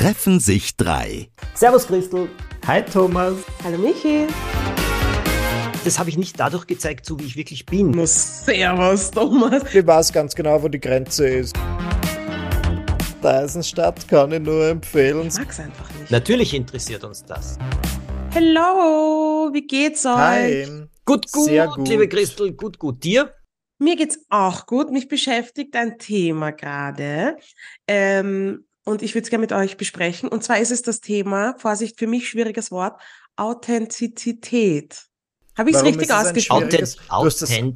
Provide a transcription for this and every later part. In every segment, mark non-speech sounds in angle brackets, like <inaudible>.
treffen sich drei. Servus Christel. Hi Thomas. Hallo Michi. Das habe ich nicht dadurch gezeigt, so wie ich wirklich bin. Na, servus Thomas. Ich weiß ganz genau, wo die Grenze ist. Eisenstadt kann ich nur empfehlen. Ich mag's einfach nicht. Natürlich interessiert uns das. Hello, wie geht's euch? Hi. Gut, gut, Sehr gut. liebe Christel, gut, gut. Dir? Mir geht's auch gut. Mich beschäftigt ein Thema gerade. Ähm, und ich würde es gerne mit euch besprechen. Und zwar ist es das Thema, Vorsicht, für mich schwieriges Wort, Authentizität. Habe ich es richtig ausgesprochen?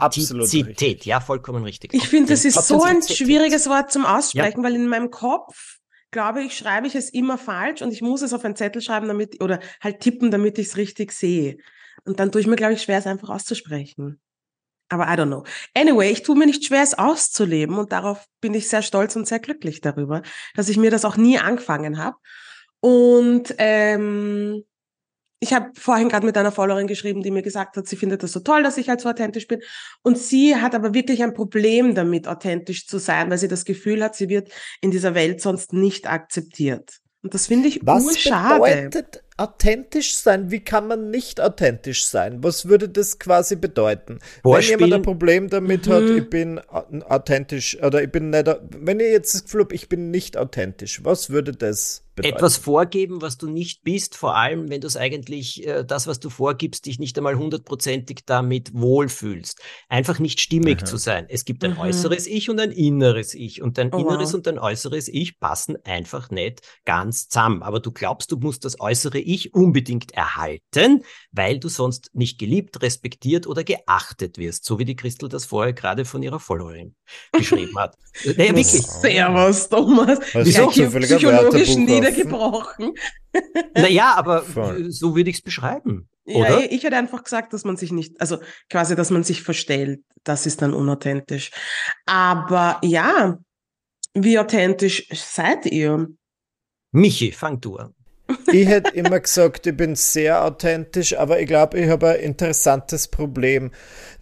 Authentizität, richtig. ja, vollkommen richtig. Ich finde, das ist so ein schwieriges Wort zum Aussprechen, weil in meinem Kopf, glaube ich, schreibe ich es immer falsch und ich muss es auf einen Zettel schreiben, damit, oder halt tippen, damit ich es richtig sehe. Und dann tue ich mir, glaube ich, schwer, es einfach auszusprechen. Aber I don't know. Anyway, ich tue mir nicht schwer, es auszuleben und darauf bin ich sehr stolz und sehr glücklich darüber, dass ich mir das auch nie angefangen habe. Und ähm, ich habe vorhin gerade mit einer Followerin geschrieben, die mir gesagt hat, sie findet das so toll, dass ich halt so authentisch bin. Und sie hat aber wirklich ein Problem damit, authentisch zu sein, weil sie das Gefühl hat, sie wird in dieser Welt sonst nicht akzeptiert. Und das finde ich Was urschade. bedeutet authentisch sein? Wie kann man nicht authentisch sein? Was würde das quasi bedeuten? Vorspielen. Wenn jemand ein Problem damit hat, Mhm. ich bin au- authentisch oder ich bin nicht, wenn ihr jetzt das Gefühl habt, ich bin nicht authentisch, was würde das bedeuten? Etwas vorgeben, was du nicht bist, vor allem wenn du es eigentlich, äh, das, was du vorgibst, dich nicht einmal hundertprozentig damit wohlfühlst. Einfach nicht stimmig Aha. zu sein. Es gibt ein Mhm. äußeres Ich und ein inneres Ich. Und dein Oh, inneres wow. und dein äußeres Ich passen einfach nicht ganz zusammen. Aber du glaubst, du musst das äußere Ich unbedingt erhalten, weil du sonst nicht geliebt, respektiert oder geachtet wirst. So wie die Christel das vorher gerade von ihrer Followerin <laughs> geschrieben hat. Naja, Das- wirklich. Servus, Thomas. Hast du Gleich zufälliger psychologisch Wörterbuch niedergebrochen. Naja, aber Voll. so würde ich es beschreiben. Ja, Oder? ich, ich hätte einfach gesagt, dass man sich nicht, also quasi, dass man sich verstellt. Das ist dann unauthentisch. Aber ja, wie authentisch seid ihr? Michi, fang du an. Ich hätte immer gesagt, ich bin sehr authentisch, aber ich glaube, ich habe ein interessantes Problem,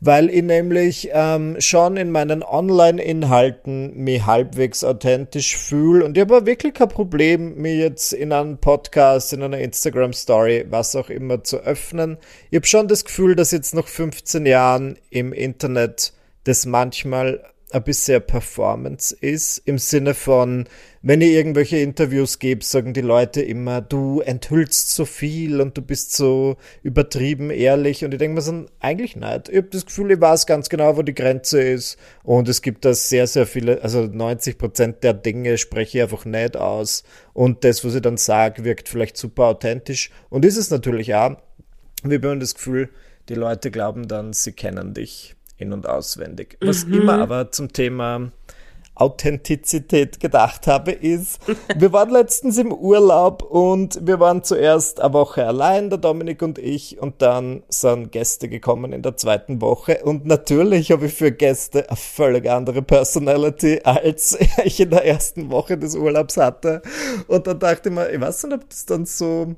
weil ich nämlich ähm, schon in meinen Online-Inhalten mich halbwegs authentisch fühle und ich habe wirklich kein Problem, mich jetzt in einem Podcast, in einer Instagram-Story, was auch immer zu öffnen. Ich habe schon das Gefühl, dass jetzt nach 15 Jahren im Internet das manchmal ein bisschen Performance ist, im Sinne von, wenn ich irgendwelche Interviews gebe, sagen die Leute immer, du enthüllst so viel und du bist so übertrieben ehrlich. Und ich denke mir so, eigentlich nicht. Ich habe das Gefühl, ich weiß ganz genau, wo die Grenze ist. Und es gibt da sehr, sehr viele, also 90 Prozent der Dinge spreche ich einfach nicht aus. Und das, was ich dann sage, wirkt vielleicht super authentisch. Und ist es natürlich auch. Wir haben das Gefühl, die Leute glauben dann, sie kennen dich in- und auswendig. Was Mhm. immer aber zum Thema Authentizität gedacht habe, ist, <laughs> wir waren letztens im Urlaub und wir waren zuerst eine Woche allein, der Dominik und ich, und dann sind Gäste gekommen in der zweiten Woche. Und natürlich habe ich für Gäste eine völlig andere Personality, als <laughs> ich in der ersten Woche des Urlaubs hatte. Und dann dachte ich mir, ich weiß nicht, ob das dann so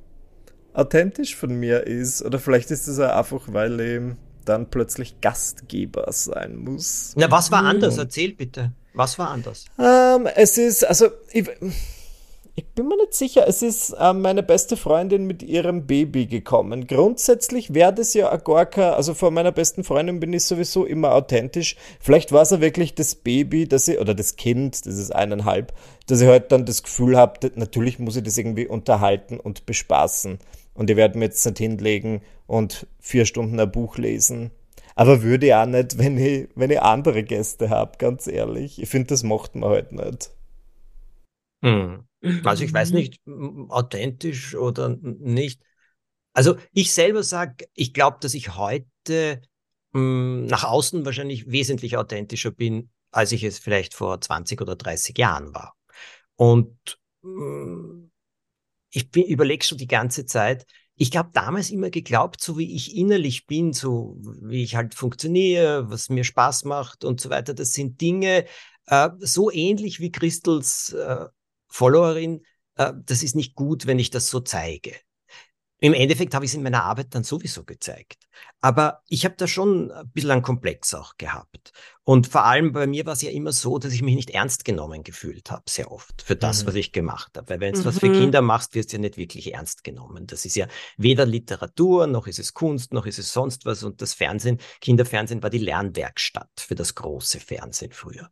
authentisch von mir ist. Oder vielleicht ist es auch einfach, weil ich dann plötzlich Gastgeber sein muss. Na, was war anders? Erzähl bitte. Was war anders? Ähm, es ist, also, ich, ich bin mir nicht sicher, es ist ähm, meine beste Freundin mit ihrem Baby gekommen. Grundsätzlich wäre das ja gar kein, also vor meiner besten Freundin bin ich sowieso immer authentisch. Vielleicht war es ja wirklich das Baby, dass ich, oder das Kind, das ist eineinhalb, dass ich halt dann das Gefühl habe, natürlich muss ich das irgendwie unterhalten und bespaßen. Und ich werde mir jetzt nicht hinlegen und vier Stunden ein Buch lesen. Aber würde ich auch nicht, <laughs> wenn ich, wenn ich andere Gäste habe, ganz ehrlich. Ich finde, das macht man halt nicht. Hm. <clears throat> Also ich weiß nicht, authentisch oder nicht. Also ich selber sage, ich glaube, dass ich heute mh, nach außen wahrscheinlich wesentlich authentischer bin, als ich es vielleicht vor 20 oder 30 Jahren war. Und mh, ich bin, überlege schon die ganze Zeit, ich glaube, damals immer geglaubt, so wie ich innerlich bin, so wie ich halt funktioniere, was mir Spaß macht und so weiter, das sind Dinge äh, so ähnlich wie Christels äh, Followerin, äh, das ist nicht gut, wenn ich das so zeige. Im Endeffekt habe ich es in meiner Arbeit dann sowieso gezeigt. Aber ich habe da schon ein bisschen einen Komplex auch gehabt. Und vor allem bei mir war es ja immer so, dass ich mich nicht ernst genommen gefühlt habe, sehr oft, für das, mhm. was ich gemacht habe. Weil wenn du mhm. was für mhm. Kinder machst, wirst du ja nicht wirklich ernst genommen. Das ist ja weder Literatur, noch ist es Kunst, noch ist es sonst was. Und das Fernsehen, Kinderfernsehen war die Lernwerkstatt für das große Fernsehen früher.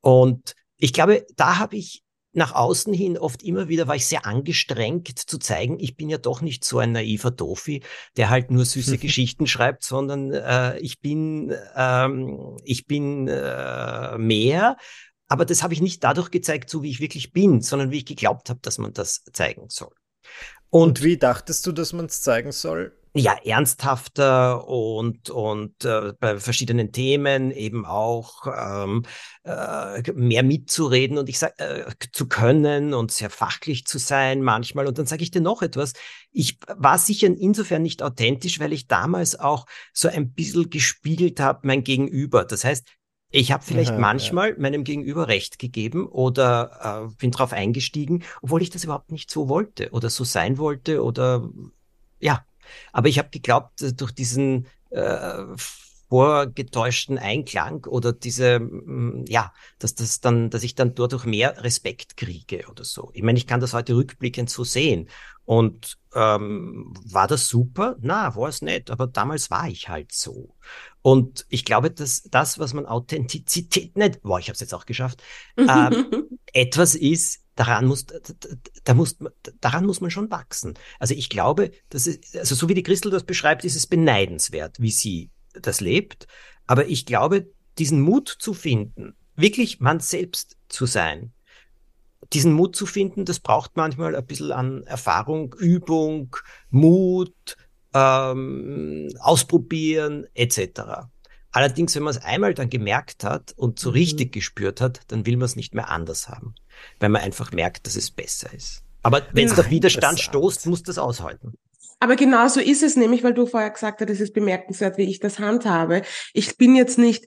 Und ich glaube, da habe ich nach außen hin oft immer wieder war ich sehr angestrengt zu zeigen, ich bin ja doch nicht so ein naiver Dofi, der halt nur süße <laughs> Geschichten schreibt, sondern äh, ich bin ähm, ich bin äh, mehr. Aber das habe ich nicht dadurch gezeigt, so wie ich wirklich bin, sondern wie ich geglaubt habe, dass man das zeigen soll. Und, Und wie dachtest du, dass man es zeigen soll? Ja, ernsthafter und, und äh, bei verschiedenen Themen eben auch ähm, äh, mehr mitzureden und ich sag, äh, zu können und sehr fachlich zu sein manchmal. Und dann sage ich dir noch etwas. Ich war sicher insofern nicht authentisch, weil ich damals auch so ein bisschen gespiegelt habe, mein Gegenüber. Das heißt, ich habe vielleicht ja, manchmal ja. meinem Gegenüber recht gegeben oder äh, bin drauf eingestiegen, obwohl ich das überhaupt nicht so wollte oder so sein wollte oder ja, aber ich habe geglaubt, durch diesen äh, vorgetäuschten Einklang oder diese, mm, ja, dass das dann, dass ich dann dadurch mehr Respekt kriege oder so. Ich meine, ich kann das heute rückblickend so sehen. Und ähm, war das super? Na, war es nicht, aber damals war ich halt so. Und ich glaube, dass das, was man Authentizität nicht, boah, ich habe es jetzt auch geschafft, <laughs> äh, etwas ist, daran muss, da muss, daran muss man schon wachsen. Also ich glaube, dass es, also so wie die Christel das beschreibt, ist es beneidenswert, wie sie das lebt. Aber ich glaube, diesen Mut zu finden, wirklich man selbst zu sein, diesen Mut zu finden, das braucht manchmal ein bisschen an Erfahrung, Übung, Mut, ähm, Ausprobieren etc. Allerdings, wenn man es einmal dann gemerkt hat und so mhm. richtig gespürt hat, dann will man es nicht mehr anders haben, weil man einfach merkt, dass es besser ist. Aber wenn es auf Widerstand stoßt, muss das aushalten. Aber genau so ist es nämlich, weil du vorher gesagt hast, es ist bemerkenswert, wie ich das handhabe. Ich bin jetzt nicht,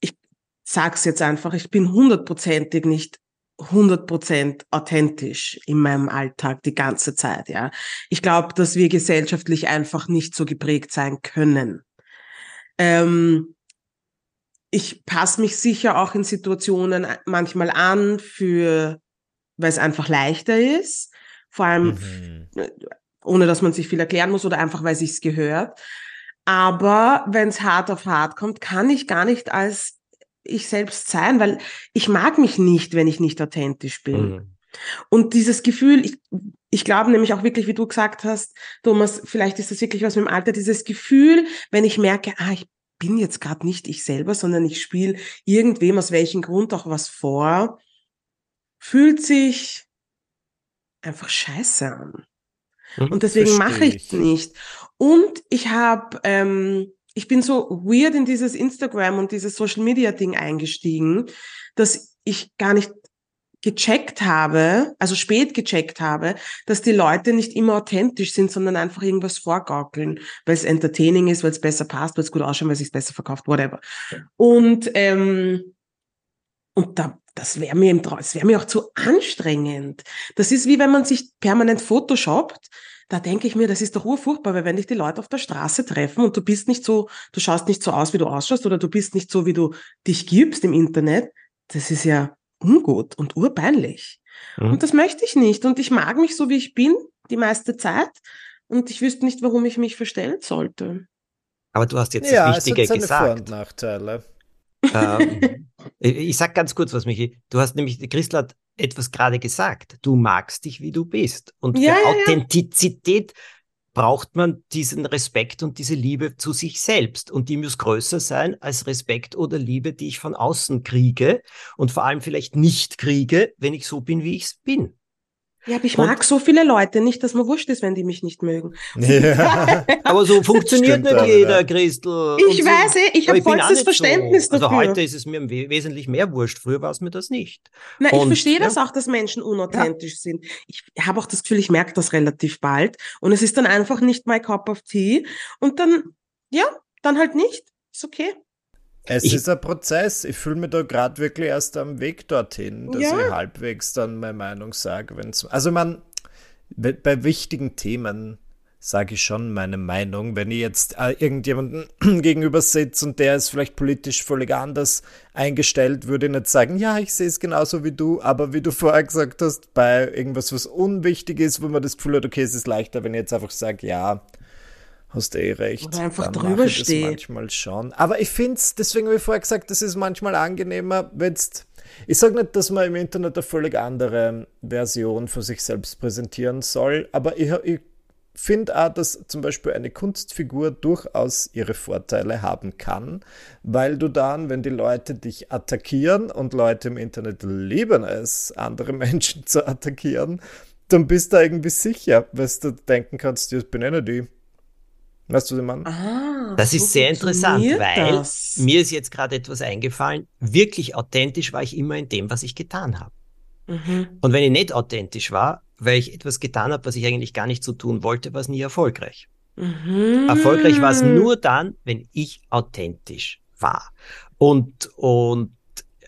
ich sag's jetzt einfach, ich bin hundertprozentig nicht 100% authentisch in meinem Alltag die ganze Zeit, ja. Ich glaube, dass wir gesellschaftlich einfach nicht so geprägt sein können. Ähm, ich passe mich sicher auch in Situationen manchmal an für, weil es einfach leichter ist. Vor allem, mhm. ohne dass man sich viel erklären muss oder einfach, weil sich's gehört. Aber wenn es hart auf hart kommt, kann ich gar nicht als ich selbst sein, weil ich mag mich nicht, wenn ich nicht authentisch bin. Mhm. Und dieses Gefühl, ich, ich glaube nämlich auch wirklich, wie du gesagt hast, Thomas, vielleicht ist das wirklich was mit dem Alter, dieses Gefühl, wenn ich merke, ah, ich bin jetzt gerade nicht ich selber, sondern ich spiele irgendwem aus welchem Grund auch was vor, fühlt sich einfach scheiße an. Mhm, und deswegen mache ich es nicht. Und ich habe ähm, ich bin so weird in dieses Instagram und dieses Social Media Ding eingestiegen, dass ich gar nicht gecheckt habe, also spät gecheckt habe, dass die Leute nicht immer authentisch sind, sondern einfach irgendwas vorgaukeln, weil es entertaining ist, weil es besser passt, weil es gut ausschaut, weil es sich besser verkauft, whatever. Und ähm, und da, das wäre mir im Traum, wäre mir auch zu anstrengend. Das ist wie wenn man sich permanent photoshoppt da denke ich mir, das ist doch urfurchtbar, weil wenn dich die Leute auf der Straße treffen und du bist nicht so, du schaust nicht so aus, wie du ausschaust, oder du bist nicht so, wie du dich gibst im Internet, das ist ja ungut und urpeinlich. Mhm. Und das möchte ich nicht. Und ich mag mich so, wie ich bin, die meiste Zeit. Und ich wüsste nicht, warum ich mich verstellen sollte. Aber du hast jetzt ja, das Wichtige es hat gesagt. Vor- und Nachteile. ähm, <laughs> ich sag ganz kurz was, Michi. Du hast nämlich, Christel hat etwas gerade gesagt. Du magst dich, wie du bist. Und ja, für ja, Authentizität ja. Braucht man diesen Respekt und diese Liebe zu sich selbst. Und die muss größer sein als Respekt oder Liebe, die ich von außen kriege und vor allem vielleicht nicht kriege, wenn ich so bin, wie ich es bin. Ja, aber ich und, mag so viele Leute nicht, dass mir wurscht ist, wenn die mich nicht mögen. Ja. <laughs> aber so funktioniert Stimmt nicht jeder, ja. Christel. Ich so, weiß, eh, ich habe vollstes Verständnis so. dafür. Also heute ist es mir wesentlich mehr wurscht. Früher war es mir das nicht. Na, und, ich verstehe das auch, dass Menschen unauthentisch sind. Ich habe auch das Gefühl, ich merke das relativ bald. Und es ist dann einfach nicht my cup of tea. Und dann, ja, dann halt nicht. Ist okay. Es ich, ist ein Prozess. Ich fühle mich da gerade wirklich erst am Weg dorthin, dass ja. ich halbwegs dann meine Meinung sage. Wenn's, also man, bei wichtigen Themen sage ich schon meine Meinung. Wenn ich jetzt äh, irgendjemanden <clears throat> gegenüber sitze und der ist vielleicht politisch völlig anders eingestellt, würde ich nicht sagen, ja, ich sehe es genauso wie du, aber wie du vorher gesagt hast, bei irgendwas, was unwichtig ist, wo man das Gefühl hat, okay, es ist leichter, wenn ich jetzt einfach sage, ja, hast eh recht. Oder einfach drüber steht. manchmal schon. Aber ich finde es, deswegen habe ich vorher gesagt, das ist manchmal angenehmer, wenn es ich sage nicht, dass man im Internet eine völlig andere Version von sich selbst präsentieren soll, aber ich, ich finde auch, dass zum Beispiel eine Kunstfigur durchaus ihre Vorteile haben kann, weil du dann, wenn die Leute dich attackieren und Leute im Internet lieben es, andere <laughs> Menschen zu attackieren, dann bist du irgendwie sicher, weil du denken kannst, ich bin einer die. Weißt du, Mann? Ah, das ist sehr interessant, weil das? mir ist jetzt gerade etwas eingefallen. Wirklich authentisch war ich immer in dem, was ich getan habe. Mhm. Und wenn ich nicht authentisch war, weil ich etwas getan habe, was ich eigentlich gar nicht so tun wollte, war es nie erfolgreich. Mhm. Erfolgreich war es nur dann, wenn ich authentisch war. Und, und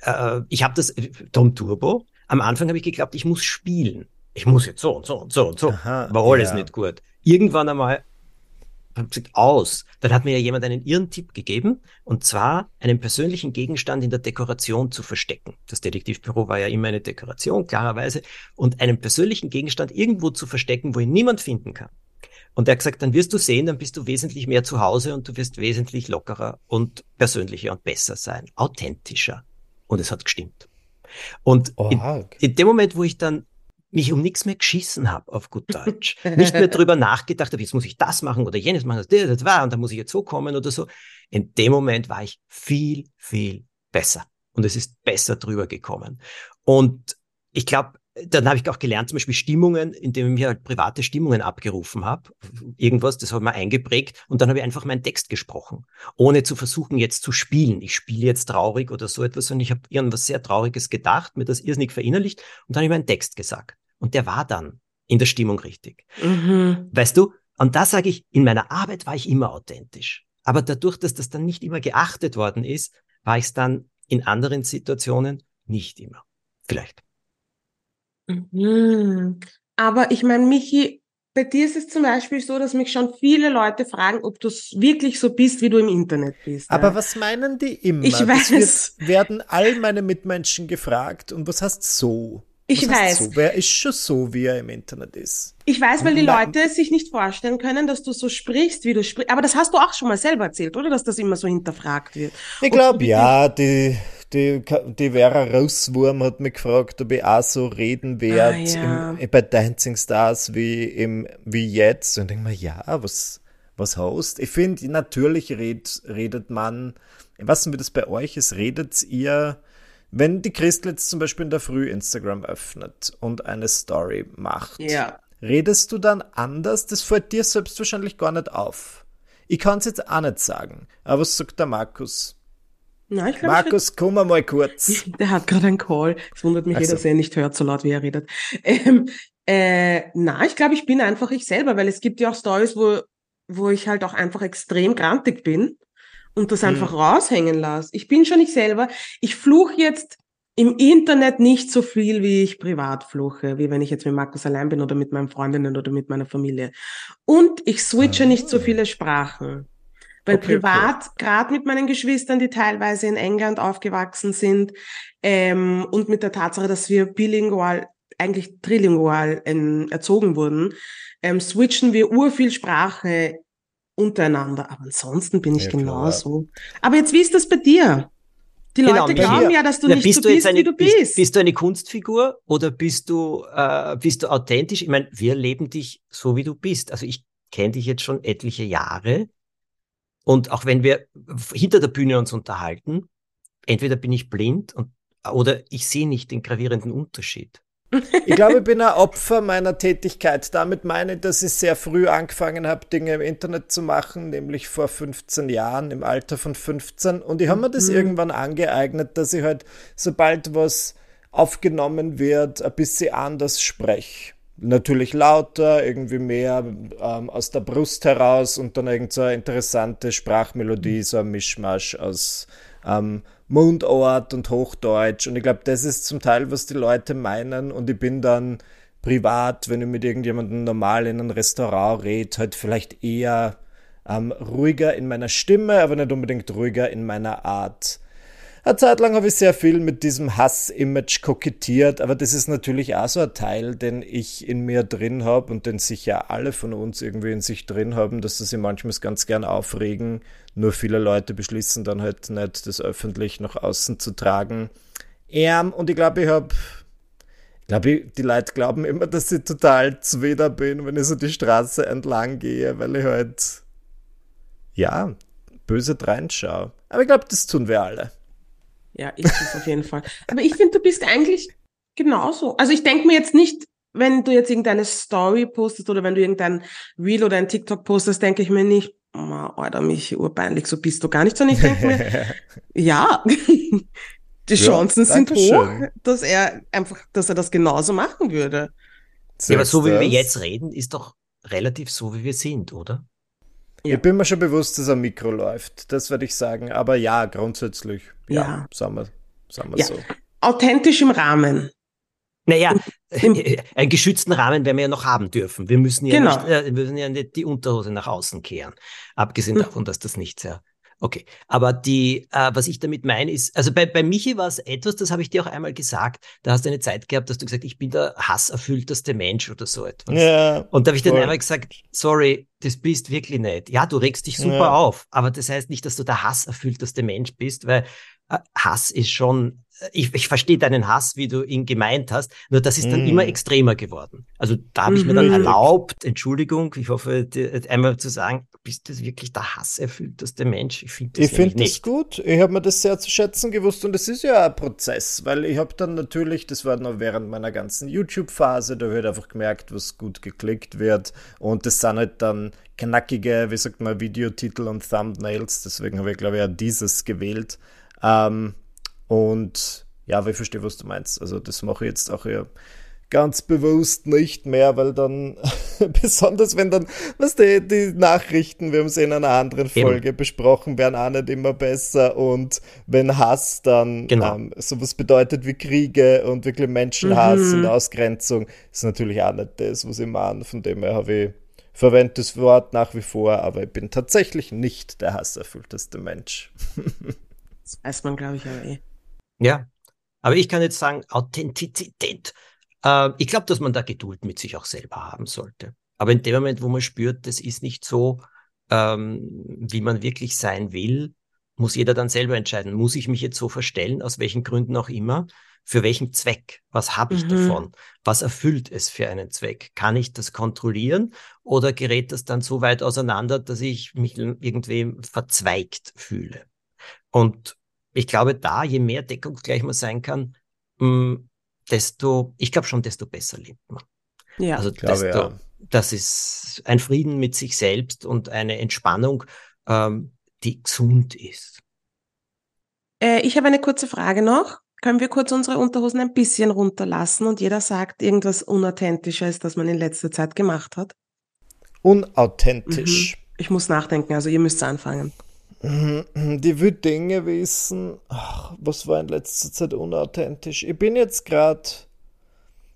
äh, ich habe das, Tom Turbo, am Anfang habe ich geglaubt, ich muss spielen. Ich muss jetzt so und so und so und so. Aha, war alles ja. nicht gut. Irgendwann einmal aus. Dann hat mir ja jemand einen irren Tipp gegeben, und zwar einen persönlichen Gegenstand in der Dekoration zu verstecken. Das Detektivbüro war ja immer eine Dekoration, klarerweise, und einen persönlichen Gegenstand irgendwo zu verstecken, wo ihn niemand finden kann. Und er hat gesagt, dann wirst du sehen, dann bist du wesentlich mehr zu Hause und du wirst wesentlich lockerer und persönlicher und besser sein, authentischer. Und es hat gestimmt. Und in, in, dem Moment, wo ich dann mich um nichts mehr geschissen habe, auf gut Deutsch. Nicht mehr drüber nachgedacht habe, jetzt muss ich das machen oder jenes machen, das, das war, und dann muss ich jetzt so kommen oder so. In dem Moment war ich viel, viel besser. Und es ist besser drüber gekommen. Und ich glaube, dann habe ich auch gelernt, zum Beispiel Stimmungen, indem ich mir halt private Stimmungen abgerufen habe. Irgendwas, das habe ich mir eingeprägt und dann habe ich einfach meinen Text gesprochen, ohne zu versuchen, jetzt zu spielen. Ich spiele jetzt traurig oder so etwas, sondern ich habe irgendwas sehr Trauriges gedacht, mir das irrsinnig verinnerlicht und dann habe ich meinen Text gesagt. Und der war dann in der Stimmung richtig. Mhm. Weißt du? Und da sage ich, in meiner Arbeit war ich immer authentisch. Aber dadurch, dass das dann nicht immer geachtet worden ist, war ich es dann in anderen Situationen nicht immer. Vielleicht. Mhm. Aber ich meine, Michi, bei dir ist es zum Beispiel so, dass mich schon viele Leute fragen, ob du wirklich so bist, wie du im Internet bist. Aber ja. was meinen die immer? Ich weiß. Wird, werden all meine Mitmenschen gefragt. Und was heißt so? Ich was weiß. So? Wer ist schon so, wie er im Internet ist? Ich weiß, weil die Leute sich nicht vorstellen können, dass du so sprichst, wie du sprichst. Aber das hast du auch schon mal selber erzählt, oder? Dass das immer so hinterfragt wird. Ich glaube, ja, die, die, die Vera Russwurm hat mich gefragt, ob ich auch so reden werde ah, ja. bei Dancing Stars wie, im, wie jetzt. Und ich denke mir, ja, was, was hast? Ich finde, natürlich red, redet man, ich weiß nicht, wie das bei euch ist, redet ihr, wenn die Christel jetzt zum Beispiel in der Früh Instagram öffnet und eine Story macht, ja. redest du dann anders? Das fällt dir selbst wahrscheinlich gar nicht auf. Ich kann es jetzt auch nicht sagen. Aber was sagt der Markus? Na, ich glaub, Markus, ich komm mal kurz. <laughs> Der hat gerade einen Call. Es wundert mich, also. dass er nicht hört, so laut wie er redet. Ähm, äh, na, ich glaube, ich bin einfach ich selber, weil es gibt ja auch Stories, wo, wo ich halt auch einfach extrem grantig bin und das einfach raushängen lasse. Ich bin schon ich selber. Ich fluche jetzt im Internet nicht so viel, wie ich privat fluche, wie wenn ich jetzt mit Markus allein bin oder mit meinen Freundinnen oder mit meiner Familie. Und ich switche ah. nicht so viele Sprachen. Weil okay, privat, okay. gerade mit meinen Geschwistern, die teilweise in England aufgewachsen sind, ähm, und mit der Tatsache, dass wir bilingual, eigentlich trilingual ähm, erzogen wurden, ähm, switchen wir urviel Sprache untereinander. Aber ansonsten bin ich ja, genauso. Aber jetzt, wie ist das bei dir? Die genau, Leute glauben ja, dass du nicht bist so du bist, eine, wie du bist. bist. Bist du eine Kunstfigur oder bist du, äh, bist du authentisch? Ich meine, wir leben dich so, wie du bist. Also ich kenne dich jetzt schon etliche Jahre und auch wenn wir hinter der Bühne uns unterhalten, entweder bin ich blind und, oder ich sehe nicht den gravierenden Unterschied. Ich glaube, ich bin ein Opfer meiner Tätigkeit. Damit meine ich, dass ich sehr früh angefangen habe, Dinge im Internet zu machen, nämlich vor 15 Jahren, im Alter von 15. Und ich habe mir das mhm. irgendwann angeeignet, dass ich halt, sobald was aufgenommen wird, ein bisschen anders spreche natürlich lauter, irgendwie mehr ähm, aus der Brust heraus und dann irgend so eine interessante Sprachmelodie, so ein Mischmasch aus ähm, Mundort und Hochdeutsch. Und ich glaube, das ist zum Teil, was die Leute meinen. Und ich bin dann privat, wenn ich mit irgendjemandem normal in einem Restaurant rede, halt vielleicht eher ähm, ruhiger in meiner Stimme, aber nicht unbedingt ruhiger in meiner Art. Eine Zeit lang habe ich sehr viel mit diesem Hass-Image kokettiert, aber das ist natürlich auch so ein Teil, den ich in mir drin habe und den sicher alle von uns irgendwie in sich drin haben, dass sie sich manchmal ganz gern aufregen. Nur viele Leute beschließen dann halt nicht, das öffentlich nach außen zu tragen. Ähm, und ich glaube, ich habe ich glaube, die Leute glauben immer, dass ich total zweder bin, wenn ich so die Straße entlang gehe, weil ich halt, ja, böse reinschaue. Aber ich glaube, das tun wir alle. Ja, ich auf jeden Fall. Aber ich finde, du bist eigentlich genauso. Also ich denke mir jetzt nicht, wenn du jetzt irgendeine Story postest oder wenn du irgendein Reel oder ein TikTok postest, denke ich mir nicht, oh, Alter, mich urpeinlich, so bist du gar nicht, sondern ich denke mir, <laughs> ja, <laughs> die Chancen ja, sind hoch, dass er einfach, dass er das genauso machen würde. Ja, aber so wie das? wir jetzt reden, ist doch relativ so, wie wir sind, oder? Ja. Ich bin mir schon bewusst, dass ein Mikro läuft. Das würde ich sagen. Aber ja, grundsätzlich. Ja, ja. sagen wir, sagen wir ja. so. Authentisch im Rahmen. Naja, einen geschützten Rahmen werden wir ja noch haben dürfen. Wir müssen ja, genau. nicht, äh, wir müssen ja nicht die Unterhose nach außen kehren. Abgesehen hm. davon, dass das nicht sehr Okay, aber die, äh, was ich damit meine, ist, also bei, bei Michi war es etwas, das habe ich dir auch einmal gesagt, da hast du eine Zeit gehabt, dass du gesagt, ich bin der hasserfüllteste Mensch oder so etwas. Ja, und da habe ich dann einmal gesagt, sorry, das bist wirklich nicht. Ja, du regst dich super ja. auf, aber das heißt nicht, dass du der hasserfüllteste Mensch bist, weil äh, Hass ist schon ich, ich verstehe deinen Hass, wie du ihn gemeint hast, nur das ist dann mm. immer extremer geworden. Also da habe ich mir dann mhm. erlaubt, Entschuldigung, ich hoffe, einmal zu sagen, bist du wirklich der hasserfüllteste Mensch? Ich finde das, ich find das gut. Ich habe mir das sehr zu schätzen gewusst und es ist ja ein Prozess, weil ich habe dann natürlich, das war noch während meiner ganzen YouTube-Phase, da wird einfach gemerkt, was gut geklickt wird und das sind halt dann knackige, wie sagt man, Videotitel und Thumbnails, deswegen habe ich glaube ich auch dieses gewählt. Ähm, und ja, aber ich verstehe, was du meinst. Also das mache ich jetzt auch eher ganz bewusst nicht mehr, weil dann, <laughs> besonders wenn dann, was die, die Nachrichten, wir haben es in einer anderen Folge Eben. besprochen, werden auch nicht immer besser und wenn Hass dann genau. ähm, sowas bedeutet wie Kriege und wirklich Menschenhass mhm. und Ausgrenzung, ist natürlich auch nicht das, was ich meine. Von dem her habe ich verwende das Wort nach wie vor, aber ich bin tatsächlich nicht der hasserfüllteste Mensch. <laughs> das weiß man, glaube ich, aber eh. Ja, aber ich kann jetzt sagen, Authentizität. Äh, ich glaube, dass man da Geduld mit sich auch selber haben sollte. Aber in dem Moment, wo man spürt, das ist nicht so, ähm, wie man wirklich sein will, muss jeder dann selber entscheiden, muss ich mich jetzt so verstellen, aus welchen Gründen auch immer, für welchen Zweck, was habe ich mhm. davon, was erfüllt es für einen Zweck, kann ich das kontrollieren oder gerät das dann so weit auseinander, dass ich mich irgendwie verzweigt fühle. Und ich glaube, da, je mehr deckungsgleich man sein kann, mh, mm, desto, ich glaube schon, desto besser lebt man. Ja, also glaube, desto, ja. das ist ein Frieden mit sich selbst und eine Entspannung, ähm, die gesund ist. Äh, ich habe eine kurze Frage noch. Können wir kurz unsere Unterhosen ein bisschen runterlassen und jeder sagt irgendwas Unauthentisches, das man in letzter Zeit gemacht hat? Unauthentisch. Mhm. Ich muss nachdenken, also ihr müsst anfangen. Die will Dinge wissen. Ach, was war in letzter Zeit unauthentisch? Ich bin jetzt gerade.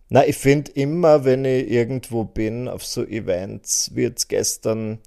Na, ich finde immer, wenn ich irgendwo bin, auf so Events, wie jetzt gestern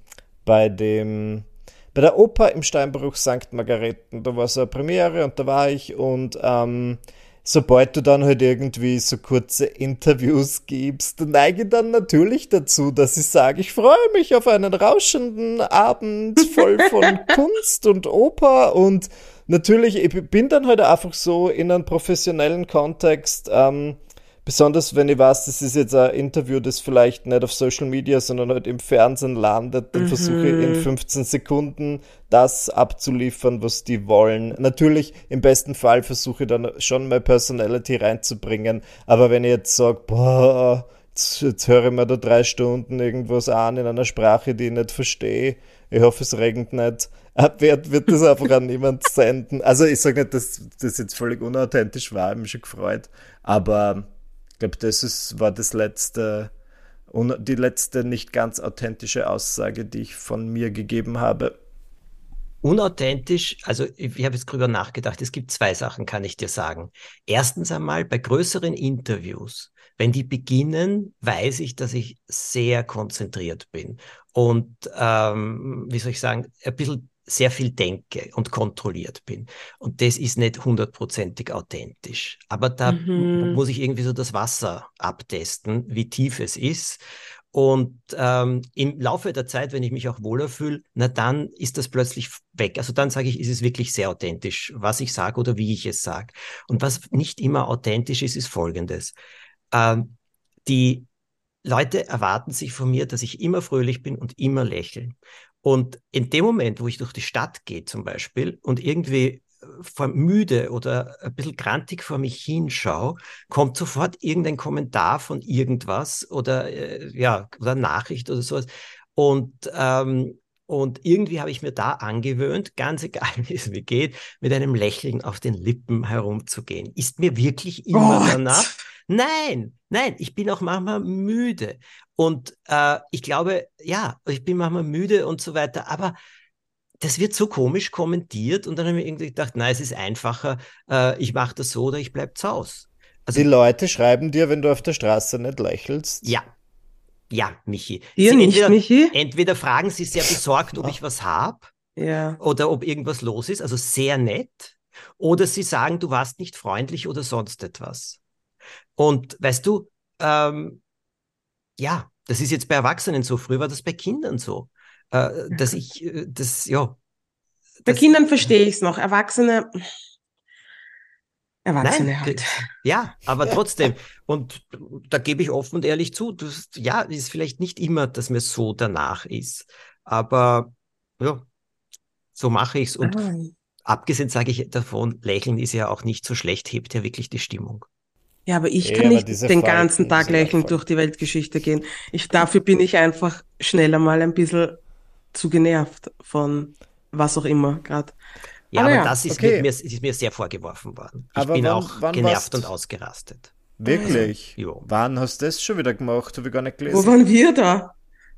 bei dem, bei der Oper im Steinbruch St. Margareten, da war so eine Premiere und da war ich und ähm, sobald du dann halt irgendwie so kurze Interviews gibst, neige dann natürlich dazu, dass ich sage, ich freue mich auf einen rauschenden Abend voll von <laughs> Kunst und Oper. Und natürlich, ich bin dann halt einfach so in einem professionellen Kontext, ähm, besonders wenn ich weiß, das ist jetzt ein Interview, das vielleicht nicht auf Social Media, sondern halt im Fernsehen landet, dann mhm. versuche ich in 15 Sekunden das abzuliefern, was die wollen. Natürlich, im besten Fall versuche ich dann schon meine Personality reinzubringen, aber wenn ich jetzt sage, boah, jetzt, jetzt höre ich mir da drei Stunden irgendwas an in einer Sprache, die ich nicht verstehe, ich hoffe, es regnet nicht, wird, wird das einfach an niemand senden. Also ich sage nicht, dass das jetzt völlig unauthentisch war, ich habe mich schon gefreut, aber glaube, das ist, war das letzte, die letzte nicht ganz authentische Aussage, die ich von mir gegeben habe. unauthentisch, also ich, habe jetzt drüber nachgedacht, es gibt zwei Sachen, kann ich dir sagen. Erstens einmal bei größeren Interviews, wenn die beginnen, weiß ich, dass ich sehr konzentriert bin und, ähm, wie soll ich sagen, ein bisschen sehr viel denke und kontrolliert bin. Und das ist nicht hundertprozentig authentisch. Aber da mhm. muss ich irgendwie so das Wasser abtesten, wie tief es ist. Und ähm, im Laufe der Zeit, wenn ich mich auch wohler fühle, na dann ist das plötzlich weg. Also dann sage ich, ist es wirklich sehr authentisch, was ich sage oder wie ich es sage. Und was nicht immer authentisch ist, ist Folgendes. Ähm, die Leute erwarten sich von mir, dass ich immer fröhlich bin und immer lächle. Und in dem Moment, wo ich durch die Stadt gehe zum Beispiel und irgendwie äh, müde oder ein bisschen grantig vor mich hinschaue, kommt sofort irgendein Kommentar von irgendwas oder äh, ja, oder Nachricht oder sowas. Und ähm, und irgendwie habe ich mir da angewöhnt, ganz egal <laughs> wie es mir geht, mit einem Lächeln auf den Lippen herumzugehen. Ist mir wirklich immer Gott. danach? Nein, nein, ich bin auch manchmal müde. Und äh, ich glaube, ja, ich bin manchmal müde und so weiter, aber das wird so komisch kommentiert und dann habe ich irgendwie gedacht, nein, es ist einfacher, äh, ich mache das so oder ich bleibe zu Hause. Also, Die Leute schreiben dir, wenn du auf der Straße nicht lächelst. Ja. Ja, Michi. Dir sie nicht, entweder, Michi? Entweder fragen sie sehr besorgt, ob ich was habe ja. oder ob irgendwas los ist, also sehr nett. Oder sie sagen, du warst nicht freundlich oder sonst etwas. Und weißt du, ähm, ja, das ist jetzt bei Erwachsenen so, früher war das bei Kindern so. Äh, dass ich, äh, das, ja. Bei das, Kindern verstehe ich es noch, Erwachsene. Erwachsene Nein, halt. Ja, aber <laughs> trotzdem. Und da gebe ich offen und ehrlich zu, das, ja, ist vielleicht nicht immer, dass mir so danach ist. Aber ja, so mache ich es. Und ah. abgesehen sage ich davon, Lächeln ist ja auch nicht so schlecht, hebt ja wirklich die Stimmung. Ja, aber ich kann ja, nicht den ganzen Tag lächelnd durch die Weltgeschichte gehen. Ich, dafür bin ich einfach schneller mal ein bisschen zu genervt von was auch immer gerade. Ja, aber, aber ja, das ist, okay. mir, ist mir sehr vorgeworfen worden. Ich aber bin wann, auch wann genervt und ausgerastet. Wirklich? Jo. Wann hast du das schon wieder gemacht? Habe ich gar nicht gelesen. Wo waren wir da?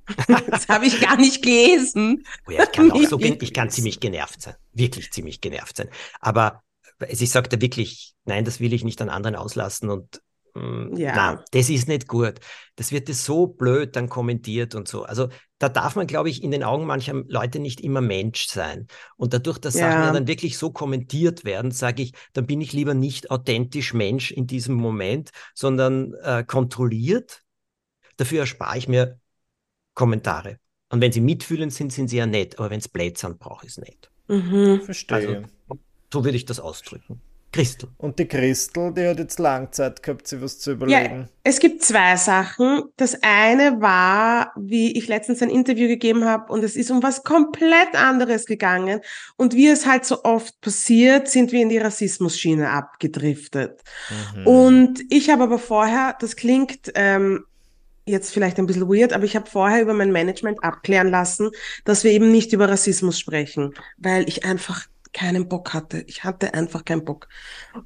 <laughs> das habe ich gar nicht gelesen. Oh ja, ich kann auch so, ich kann ziemlich genervt sein. Wirklich ziemlich genervt sein. Aber also ich sagte wirklich, nein, das will ich nicht an anderen auslassen und mm, ja. nein, das ist nicht gut. Das wird so blöd dann kommentiert und so. Also da darf man, glaube ich, in den Augen mancher Leute nicht immer Mensch sein. Und dadurch, dass ja. Sachen dann wirklich so kommentiert werden, sage ich, dann bin ich lieber nicht authentisch Mensch in diesem Moment, sondern äh, kontrolliert. Dafür erspare ich mir Kommentare. Und wenn sie mitfühlend sind, sind sie ja nett, aber wenn es blöd sind, brauche ich es nicht. Mhm. Verstehe. Also, so würde ich das ausdrücken. Christel. Und die Christel, die hat jetzt lang Zeit gehabt, sich was zu überlegen. Ja, es gibt zwei Sachen. Das eine war, wie ich letztens ein Interview gegeben habe und es ist um was komplett anderes gegangen. Und wie es halt so oft passiert, sind wir in die Rassismusschiene abgedriftet. Mhm. Und ich habe aber vorher, das klingt ähm, jetzt vielleicht ein bisschen weird, aber ich habe vorher über mein Management abklären lassen, dass wir eben nicht über Rassismus sprechen, weil ich einfach keinen Bock hatte. Ich hatte einfach keinen Bock.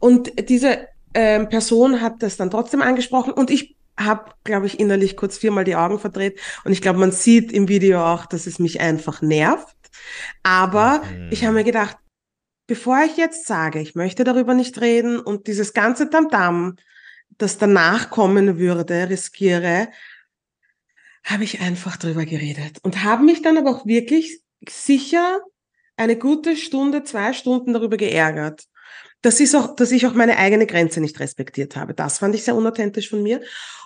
Und diese ähm, Person hat das dann trotzdem angesprochen und ich habe, glaube ich, innerlich kurz viermal die Augen verdreht und ich glaube, man sieht im Video auch, dass es mich einfach nervt. Aber mhm. ich habe mir gedacht, bevor ich jetzt sage, ich möchte darüber nicht reden und dieses ganze Tamtam, das danach kommen würde, riskiere, habe ich einfach drüber geredet und habe mich dann aber auch wirklich sicher eine gute Stunde, zwei Stunden darüber geärgert. Das ist auch, dass ich auch meine eigene Grenze nicht respektiert habe. Das fand ich sehr unauthentisch von mir.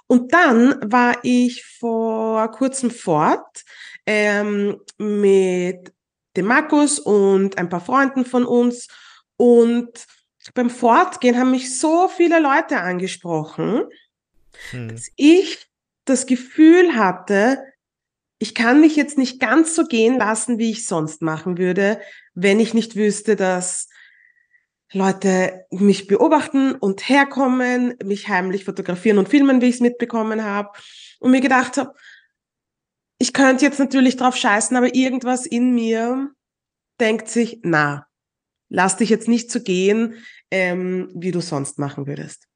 Und dann war ich vor kurzem fort ähm, mit dem Markus und ein paar Freunden von uns. Und beim Fortgehen haben mich so viele Leute angesprochen, hm. dass ich das Gefühl hatte, ich kann mich jetzt nicht ganz so gehen lassen, wie ich sonst machen würde, wenn ich nicht wüsste, dass Leute mich beobachten und herkommen, mich heimlich fotografieren und filmen, wie ich es mitbekommen habe. Und mir gedacht habe, ich könnte jetzt natürlich drauf scheißen, aber irgendwas in mir denkt sich, na, lass dich jetzt nicht so gehen, ähm, wie du sonst machen würdest.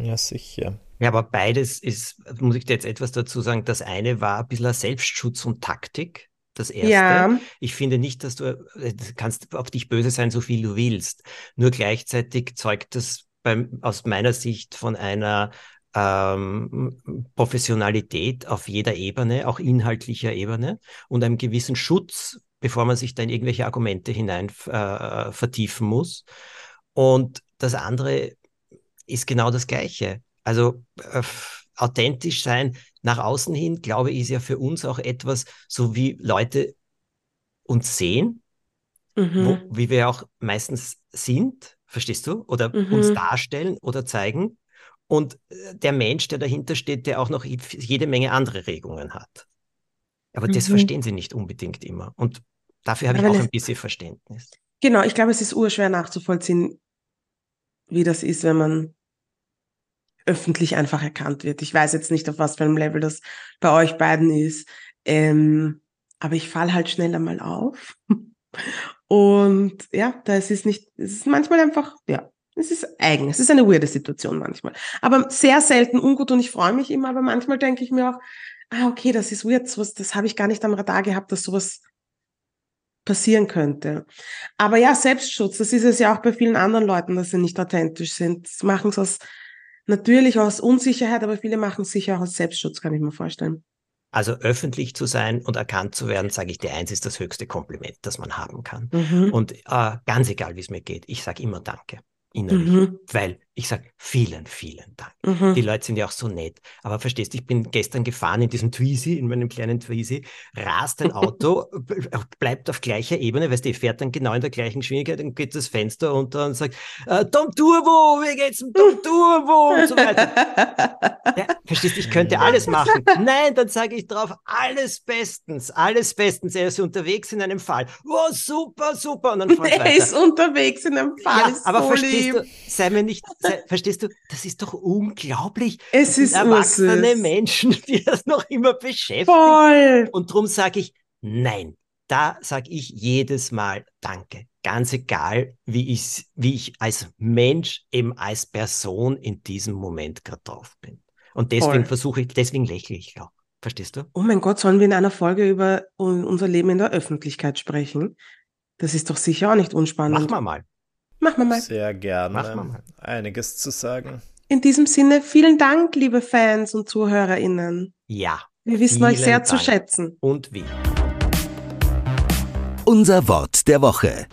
Ja, sicher. Ja, aber beides ist, muss ich dir jetzt etwas dazu sagen, das eine war ein bisschen Selbstschutz und Taktik. Das erste. Ja. Ich finde nicht, dass du, äh, du kannst auf dich böse sein, so viel du willst. Nur gleichzeitig zeugt das beim, aus meiner Sicht von einer ähm, Professionalität auf jeder Ebene, auch inhaltlicher Ebene und einem gewissen Schutz, bevor man sich da in irgendwelche Argumente hinein äh, vertiefen muss. Und das andere ist genau das Gleiche. Also äh, authentisch sein nach außen hin, glaube ich, ist ja für uns auch etwas, so wie Leute uns sehen, mhm. wo, wie wir auch meistens sind, verstehst du? Oder mhm. uns darstellen oder zeigen. Und äh, der Mensch, der dahinter steht, der auch noch jede Menge andere Regungen hat. Aber mhm. das verstehen sie nicht unbedingt immer. Und dafür habe ich auch ein bisschen Verständnis. Genau, ich glaube, es ist urschwer nachzuvollziehen, wie das ist, wenn man öffentlich einfach erkannt wird. Ich weiß jetzt nicht, auf was für einem Level das bei euch beiden ist, ähm, aber ich falle halt schnell einmal auf. <laughs> Und ja, da ist es nicht, es ist manchmal einfach, ja, es ist eigen, es ist eine weirde Situation manchmal. Aber sehr selten ungut und ich freue mich immer, aber manchmal denke ich mir auch, ah, okay, das ist weird, sowas, das habe ich gar nicht am Radar gehabt, dass sowas passieren könnte. Aber ja, Selbstschutz, das ist es ja auch bei vielen anderen Leuten, dass sie nicht authentisch sind. Sie machen es aus Natürlich aus Unsicherheit, aber viele machen es sicher auch aus Selbstschutz, kann ich mir vorstellen. Also öffentlich zu sein und erkannt zu werden, sage ich dir eins, ist das höchste Kompliment, das man haben kann. Mhm. Und äh, ganz egal, wie es mir geht, ich sage immer Danke innerlich, mhm. weil ich sage vielen, vielen Dank. Mhm. Die Leute sind ja auch so nett. Aber verstehst du, ich bin gestern gefahren in diesem Twizy, in meinem kleinen Twizy, rast ein Auto, <laughs> bleibt auf gleicher Ebene, weißt du, fährt dann genau in der gleichen Geschwindigkeit, dann geht das Fenster runter und sagt, äh, Tom Turbo, wie geht's dem Tom Turbo und so weiter. ja, verstehst du, ich könnte alles machen. <laughs> Nein, dann sage ich drauf, alles bestens, alles bestens. Er ist unterwegs in einem Fall. Oh, super, super. Und dann <laughs> er ist unterwegs in einem Fall. Ja, aber so verstehst lieb. du, sei mir nicht, verstehst du, das ist doch unglaublich. Es ist erwachsene ursüß. Menschen, die das noch immer beschäftigen. Voll. Und darum sage ich, nein. Da sage ich jedes Mal Danke. Ganz egal, wie ich, wie ich als Mensch, eben als Person in diesem Moment gerade drauf bin. Und deswegen versuche ich, deswegen lächle ich auch. Verstehst du? Oh mein Gott, sollen wir in einer Folge über unser Leben in der Öffentlichkeit sprechen? Das ist doch sicher auch nicht unspannend. Machen wir mal. Machen wir mal. Sehr gerne. Machen wir mal. Einiges zu sagen. In diesem Sinne, vielen Dank, liebe Fans und ZuhörerInnen. Ja. Wir wissen euch sehr Dank. zu schätzen. Und wie. Unser Wort der Woche.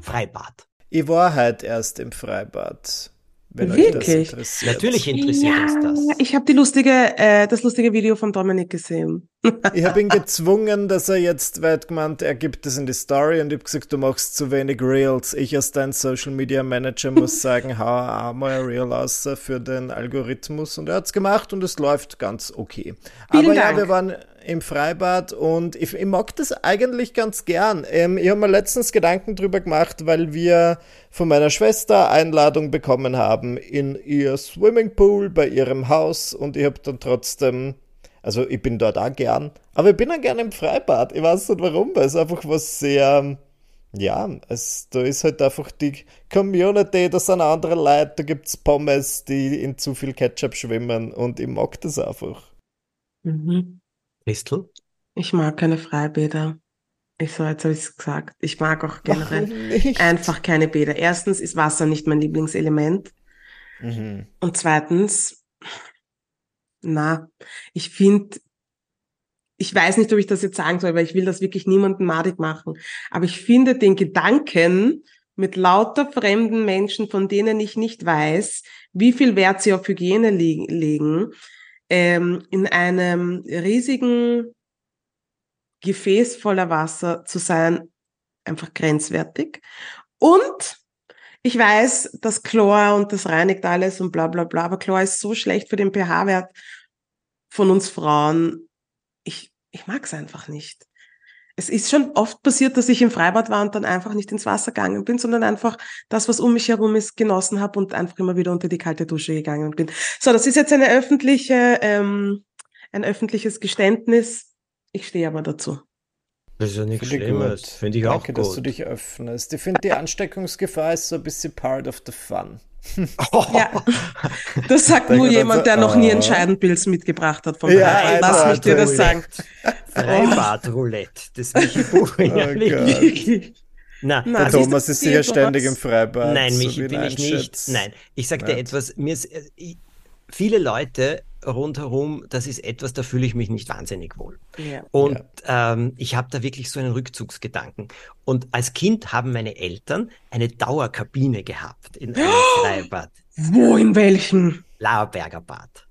Freibad. Ich war heute erst im Freibad. Wenn Wirklich? Interessiert. Natürlich interessiert ja, uns das. Ich habe die lustige, äh, das lustige Video von Dominik gesehen. ich habe ihn <laughs> gezwungen, dass er jetzt, weil gemeint, er gibt es in die Story und ich habe gesagt, du machst zu wenig Reels. Ich als dein Social Media Manager muss sagen, <laughs> hau einmal ein Reel aus für den Algorithmus und er hat es gemacht und es läuft ganz okay. Vielen Aber Dank. ja, wir waren im Freibad und ich, ich mag das eigentlich ganz gern. Ähm, ich habe mir letztens Gedanken drüber gemacht, weil wir von meiner Schwester Einladung bekommen haben in ihr Swimmingpool bei ihrem Haus und ich habe dann trotzdem, also ich bin dort auch gern, aber ich bin dann gern im Freibad. Ich weiß nicht warum, weil es einfach was sehr, ja, es, da ist halt einfach die Community, da sind andere Leute, da gibt es Pommes, die in zu viel Ketchup schwimmen und ich mag das einfach. Mhm. Christel? Ich mag keine Freibäder. Ich so, jetzt habe ich es gesagt. Ich mag auch generell einfach keine Bäder. Erstens ist Wasser nicht mein Lieblingselement. Mhm. Und zweitens, na, ich finde, ich weiß nicht, ob ich das jetzt sagen soll, weil ich will das wirklich niemandem madig machen. Aber ich finde den Gedanken, mit lauter fremden Menschen, von denen ich nicht weiß, wie viel Wert sie auf Hygiene legen, ähm, in einem riesigen Gefäß voller Wasser zu sein, einfach grenzwertig. Und ich weiß, dass Chlor und das reinigt alles und bla bla bla, aber Chlor ist so schlecht für den pH-Wert von uns Frauen. Ich, ich mag es einfach nicht es ist schon oft passiert, dass ich im Freibad war und dann einfach nicht ins Wasser gegangen bin, sondern einfach das, was um mich herum ist, genossen habe und einfach immer wieder unter die kalte Dusche gegangen bin. So, das ist jetzt eine öffentliche, ähm, ein öffentliches Geständnis. Ich stehe aber dazu. Das ist ja nichts Schlimmes. Finde ich Danke, auch gut. dass du dich öffnest. Ich finde, die Ansteckungsgefahr ist so ein bisschen part of the fun. Ja, <laughs> das sagt <laughs> nur jemand, der noch nie einen oh. Scheidenpilz mitgebracht hat. Von ja, lass mich dir das sagen. Freibad-Roulette des Michi Buchinger. Oh Na, Na Thomas ist sicher ständig im Freibad. Nein, Michi, so bin ich nicht. Nein, ich sag dir etwas, mir ist, äh, viele Leute rundherum, das ist etwas, da fühle ich mich nicht wahnsinnig wohl. Ja. Und ja. Ähm, ich habe da wirklich so einen Rückzugsgedanken. Und als Kind haben meine Eltern eine Dauerkabine gehabt in <gasps> einem oh, Freibad. Wo, in welchem? Lauerberger Bad.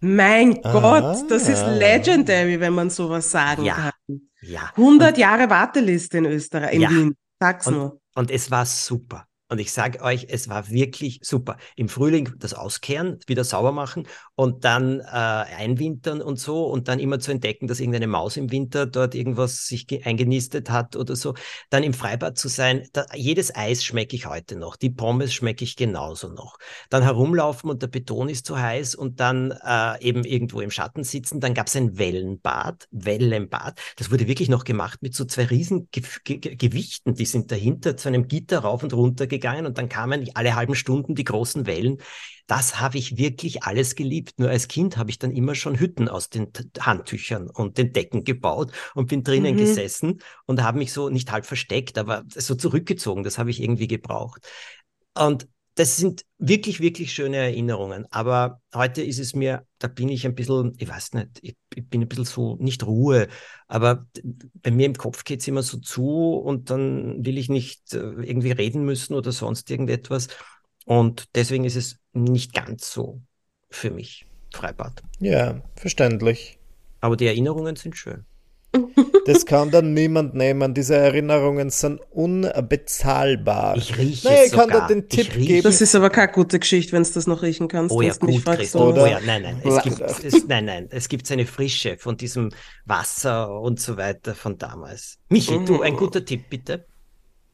Mein ah. Gott, das ist legendary, wenn man sowas sagen ja. kann. Ja. 100 Jahre Warteliste in Österreich, in ja. Wien. Sag's und, nur. Und es war super. Und ich sage euch, es war wirklich super. Im Frühling das Auskehren, wieder sauber machen und dann äh, einwintern und so und dann immer zu entdecken, dass irgendeine Maus im Winter dort irgendwas sich eingenistet hat oder so. Dann im Freibad zu sein, da, jedes Eis schmecke ich heute noch, die Pommes schmecke ich genauso noch. Dann herumlaufen und der Beton ist zu heiß und dann äh, eben irgendwo im Schatten sitzen. Dann gab es ein Wellenbad, Wellenbad. Das wurde wirklich noch gemacht mit so zwei riesen Ge Ge Gewichten, die sind dahinter zu einem Gitter rauf und runter gegangen gegangen und dann kamen alle halben Stunden die großen Wellen. Das habe ich wirklich alles geliebt. Nur als Kind habe ich dann immer schon Hütten aus den Handtüchern und den Decken gebaut und bin drinnen mhm. gesessen und habe mich so nicht halb versteckt, aber so zurückgezogen. Das habe ich irgendwie gebraucht. Und das sind wirklich, wirklich schöne Erinnerungen. Aber heute ist es mir, da bin ich ein bisschen, ich weiß nicht, ich, ich bin ein bisschen so, nicht Ruhe, aber bei mir im Kopf geht es immer so zu und dann will ich nicht äh, irgendwie reden müssen oder sonst irgendetwas. Und deswegen ist es nicht ganz so für mich, Freibad. Ja, verständlich. Aber die Erinnerungen sind schön. <laughs> Das kann dann niemand nehmen. Diese Erinnerungen sind unbezahlbar. Ich rieche naja, ich kann dir den Tipp geben. Das ist aber keine gute Geschichte, wenn du das noch riechen kannst. Oh ja, gut, Christoph. Oh ja, nein, nein. Es gibt, es, nein, nein. Es gibt eine Frische von diesem Wasser und so weiter von damals. Michi, du, ein guter Tipp, bitte.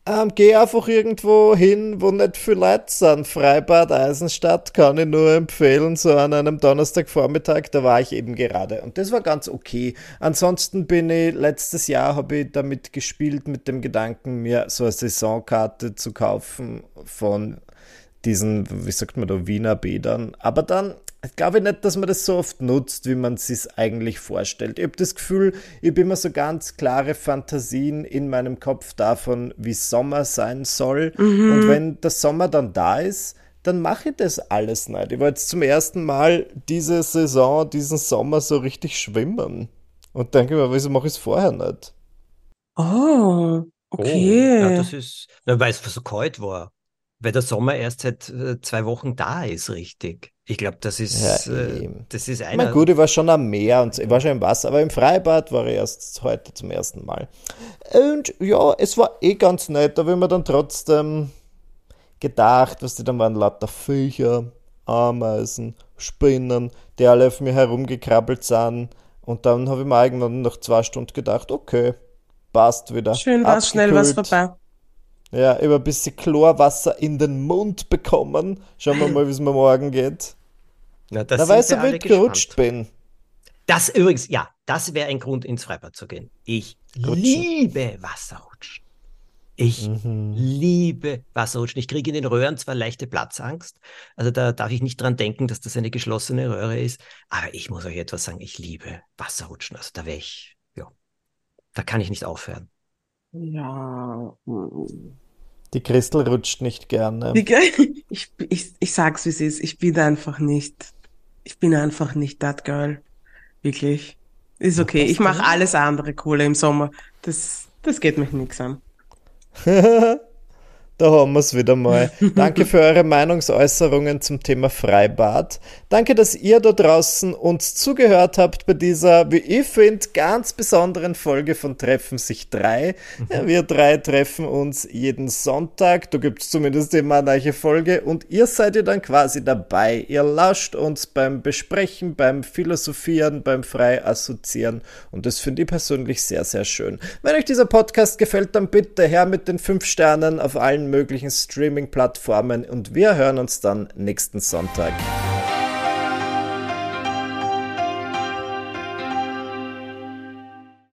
Ähm, geh einfach irgendwo hin, wo nicht viel Leute sind. Freibad Eisenstadt kann ich nur empfehlen, so an einem Donnerstagvormittag, da war ich eben gerade. Und das war ganz okay. Ansonsten bin ich, letztes Jahr habe ich damit gespielt, mit dem Gedanken, mir so eine Saisonkarte zu kaufen von diesen, wie sagt man da, Wiener Bädern. Aber dann ich glaube nicht, dass man das so oft nutzt, wie man es sich eigentlich vorstellt. Ich habe das Gefühl, ich habe immer so ganz klare Fantasien in meinem Kopf davon, wie Sommer sein soll. Mhm. Und wenn der Sommer dann da ist, dann mache ich das alles nicht. Ich war jetzt zum ersten Mal diese Saison, diesen Sommer so richtig schwimmen. Und denke mir, wieso mache ich es vorher nicht? Oh, okay. Oh, ja, das ist, weil es so kalt war. Weil der Sommer erst seit äh, zwei Wochen da ist, richtig. Ich glaube, das ist, ja, äh, das ist einer. Na gut, ich war schon am Meer und ich war schon im Wasser, aber im Freibad war ich erst heute zum ersten Mal. Und ja, es war eh ganz nett, da habe ich mir dann trotzdem gedacht, was die dann waren, lauter Viecher, Ameisen, Spinnen, die alle auf mir herumgekrabbelt sind. Und dann habe ich mir irgendwann nach zwei Stunden gedacht, okay, passt wieder. Schön war schnell was vorbei. Ja, über ein bisschen Chlorwasser in den Mund bekommen. Schauen wir mal, wie es mir morgen geht. Na, da weiß er, wie ich gerutscht bin. Das übrigens, ja, das wäre ein Grund, ins Freibad zu gehen. Ich Rutschen. liebe Wasserrutschen. Ich mhm. liebe Wasserrutschen. Ich kriege in den Röhren zwar leichte Platzangst, also da darf ich nicht dran denken, dass das eine geschlossene Röhre ist, aber ich muss euch etwas sagen, ich liebe Wasserrutschen. Also da wäre ich, ja, da kann ich nicht aufhören. Ja. Die Christel rutscht nicht gerne. <laughs> Ich, ich, ich sag's, wie es ist. Ich bin einfach nicht ich bin einfach nicht that girl. Wirklich. Ist okay. Ich mache alles andere Kohle im Sommer. Das, das geht mich nichts an. <laughs> Da haben wir es wieder mal. Danke für eure Meinungsäußerungen zum Thema Freibad. Danke, dass ihr da draußen uns zugehört habt bei dieser, wie ich finde, ganz besonderen Folge von Treffen sich drei. Ja, wir drei treffen uns jeden Sonntag. Da gibt es zumindest immer eine neue Folge und ihr seid ja dann quasi dabei. Ihr lauscht uns beim Besprechen, beim Philosophieren, beim frei assoziieren und das finde ich persönlich sehr, sehr schön. Wenn euch dieser Podcast gefällt, dann bitte her mit den fünf Sternen auf möglichen Streaming-Plattformen und wir hören uns dann nächsten Sonntag.